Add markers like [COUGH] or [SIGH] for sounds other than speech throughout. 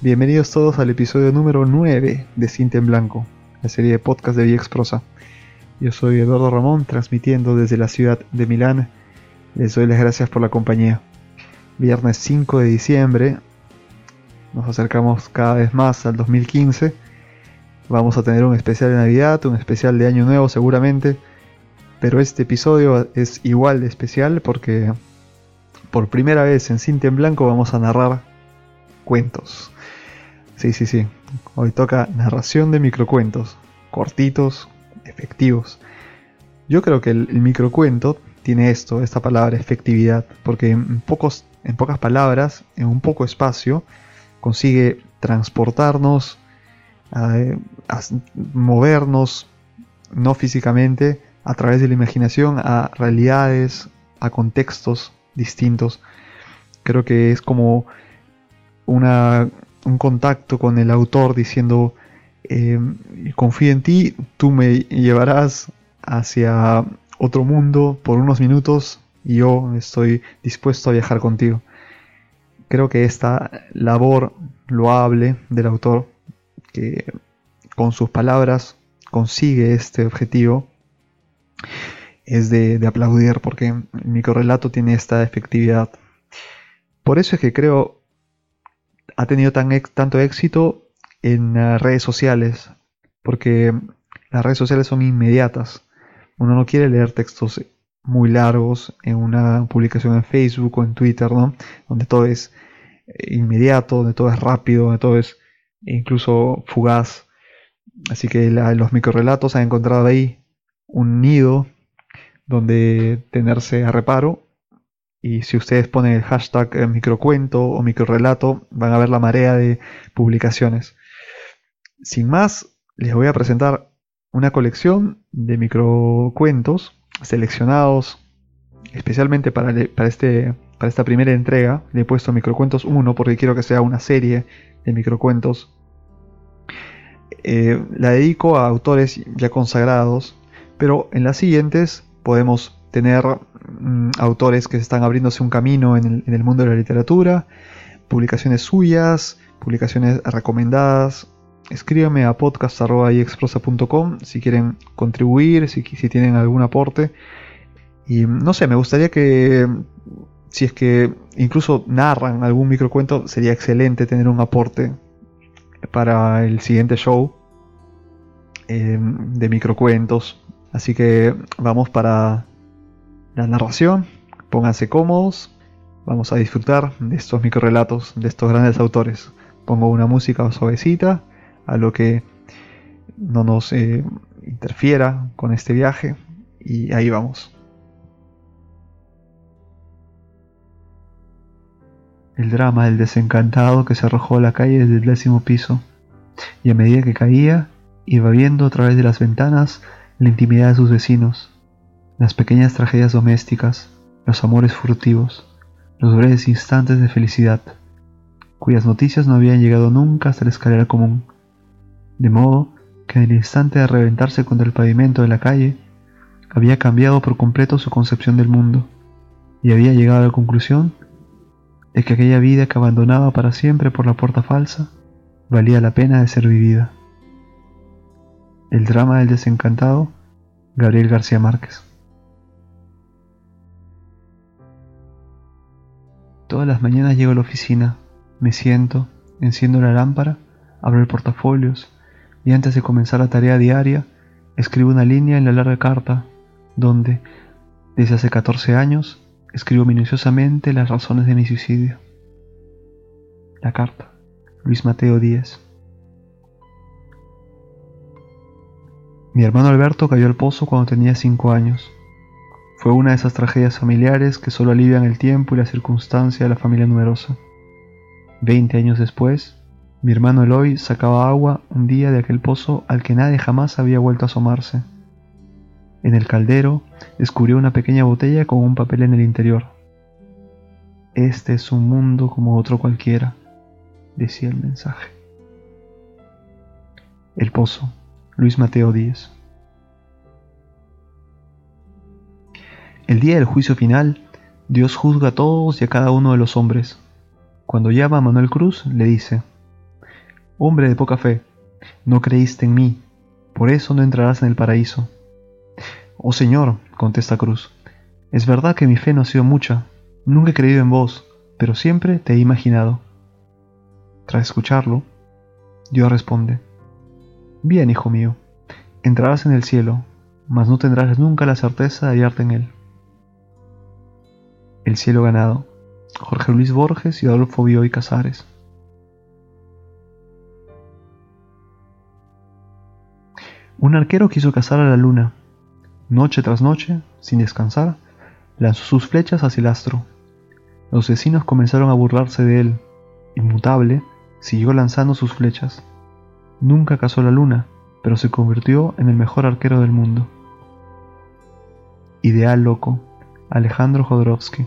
Bienvenidos todos al episodio número 9 de Cinta en Blanco, la serie de podcast de VX Prosa. Yo soy Eduardo Ramón, transmitiendo desde la ciudad de Milán. Les doy las gracias por la compañía. Viernes 5 de diciembre, nos acercamos cada vez más al 2015. Vamos a tener un especial de Navidad, un especial de Año Nuevo seguramente. Pero este episodio es igual de especial porque por primera vez en Cinta en Blanco vamos a narrar cuentos. Sí, sí, sí. Hoy toca narración de microcuentos, cortitos, efectivos. Yo creo que el, microcuento tiene esto, esta palabra efectividad, porque en, pocos, en pocas palabras, en un poco espacio, consigue transportarnos, movernos, no físicamente, a través de la imaginación a realidades, a contextos distintos. Creo que es como una un contacto con el autor diciendo, em, confío en ti, tú me llevarás hacia otro mundo por unos minutos y yo estoy dispuesto a viajar contigo. Creo que esta labor loable del autor, que con sus palabras consigue este objetivo, es de, de aplaudir porque el microrelato tiene esta efectividad. Por eso es que creo ha tenido tan, tanto éxito en redes sociales, porque las redes sociales son inmediatas. Uno no quiere leer textos muy largos en una publicación en Facebook o en Twitter, ¿no? Donde todo es eh, inmediato, donde todo es rápido, donde todo es incluso fugaz. Así que los microrelatos han encontrado ahí un nido donde tenerse a reparo y si ustedes ponen el hashtag eh, microcuento o microrelato, van a ver la marea de publicaciones. Sin más, les voy a presentar una colección de microcuentos seleccionados especialmente para, este, para esta primera entrega. Le he puesto microcuentos 1 porque quiero que sea una serie de microcuentos. Eh, la dedico a autores ya consagrados, pero en las siguientes podemos tener mm, autores que están abriéndose un camino en el, mundo de la literatura, publicaciones suyas, publicaciones recomendadas. Escríbame a podcast.iexprosa.com si quieren contribuir, si, tienen algún aporte. Y no sé, me gustaría que, si es que incluso narran algún microcuento, sería excelente tener un aporte para el siguiente show eh, de microcuentos. Así que vamos para la narración. Pónganse cómodos. Vamos a disfrutar de estos microrelatos de estos grandes autores. Pongo una música suavecita, a lo que no nos eh, interfiera con este viaje. Y ahí vamos. El drama del desencantado que se arrojó a la calle desde el décimo piso, y a medida que caía, iba viendo a través de las ventanas la intimidad de sus vecinos, las pequeñas tragedias domésticas, los amores furtivos, los breves instantes de felicidad, cuyas noticias no habían llegado nunca hasta la escalera común, de modo que en el instante de reventarse contra el pavimento de la calle, había cambiado por completo su concepción del mundo, y había llegado a la conclusión de que aquella vida que abandonaba para siempre por la puerta falsa valía la pena de ser vivida. El drama del desencantado, Gabriel García Márquez. Todas las mañanas llego a la oficina, me siento, enciendo la lámpara, abro el portafolios y antes de comenzar la tarea diaria, escribo una línea en la larga carta donde, desde hace 14 años, escribo minuciosamente las razones de mi suicidio. La carta. Luis Mateo Díez. Mi hermano Alberto cayó al pozo cuando tenía 5 años. Fue una de esas tragedias familiares que solo alivian el tiempo y la circunstancia de la familia numerosa. Veinte años después, mi hermano Eloy sacaba agua un día de aquel pozo al que nadie jamás había vuelto a asomarse. En el caldero descubrió una pequeña botella con un papel en el interior. Este es un mundo como otro cualquiera, decía el mensaje. El Pozo, Luis Mateo Díez. El día del juicio final, Dios juzga a todos y a cada uno de los hombres. Cuando llama a Manuel Cruz, le dice, Hombre de poca fe, no creíste en mí, por eso no entrarás en el paraíso. Oh Señor, contesta Cruz, es verdad que mi fe no ha sido mucha, nunca he creído en vos, pero siempre te he imaginado. Tras escucharlo, Dios responde, Bien, hijo mío, entrarás en el cielo, mas no tendrás nunca la certeza de hallarte en él. El cielo ganado. Jorge Luis Borges y Adolfo Bioy Casares. Un arquero quiso cazar a la luna. Noche tras noche, sin descansar, lanzó sus flechas hacia el astro. Los vecinos comenzaron a burlarse de él. Inmutable, siguió lanzando sus flechas. Nunca cazó la luna, pero se convirtió en el mejor arquero del mundo. Ideal loco, Alejandro Jodorowsky.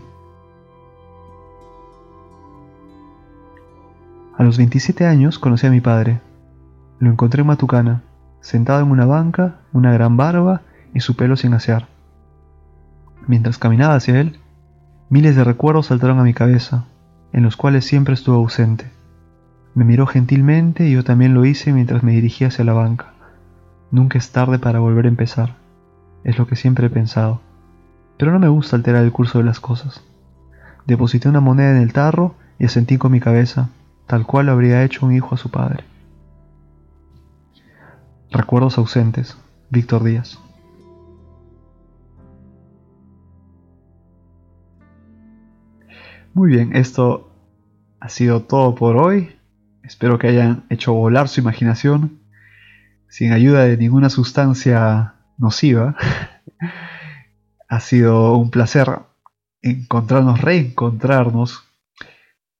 A los 27 años conocí a mi padre. Lo encontré en Matucana, sentado en una banca, una gran barba y su pelo sin asear. Mientras caminaba hacia él, miles de recuerdos saltaron a mi cabeza, en los cuales siempre estuvo ausente. Me miró gentilmente y yo también lo hice mientras me dirigía hacia la banca. Nunca es tarde para volver a empezar, es lo que siempre he pensado. Pero no me gusta alterar el curso de las cosas. Deposité una moneda en el tarro y asentí con mi cabeza, tal cual lo habría hecho un hijo a su padre. Recuerdos ausentes, Víctor Díaz. Muy bien, esto ha sido todo por hoy. Espero que hayan hecho volar su imaginación sin ayuda de ninguna sustancia nociva. [LAUGHS] ha sido un placer encontrarnos, reencontrarnos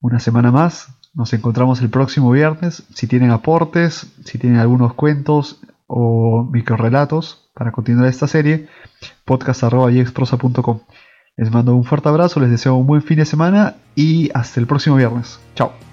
una semana más. Nos encontramos el próximo viernes. Si tienen aportes, si tienen algunos cuentos o microrelatos para continuar esta serie, podcast.yexprosa.com. Les mando un fuerte abrazo, les deseo un buen fin de semana y hasta el próximo viernes. Chao.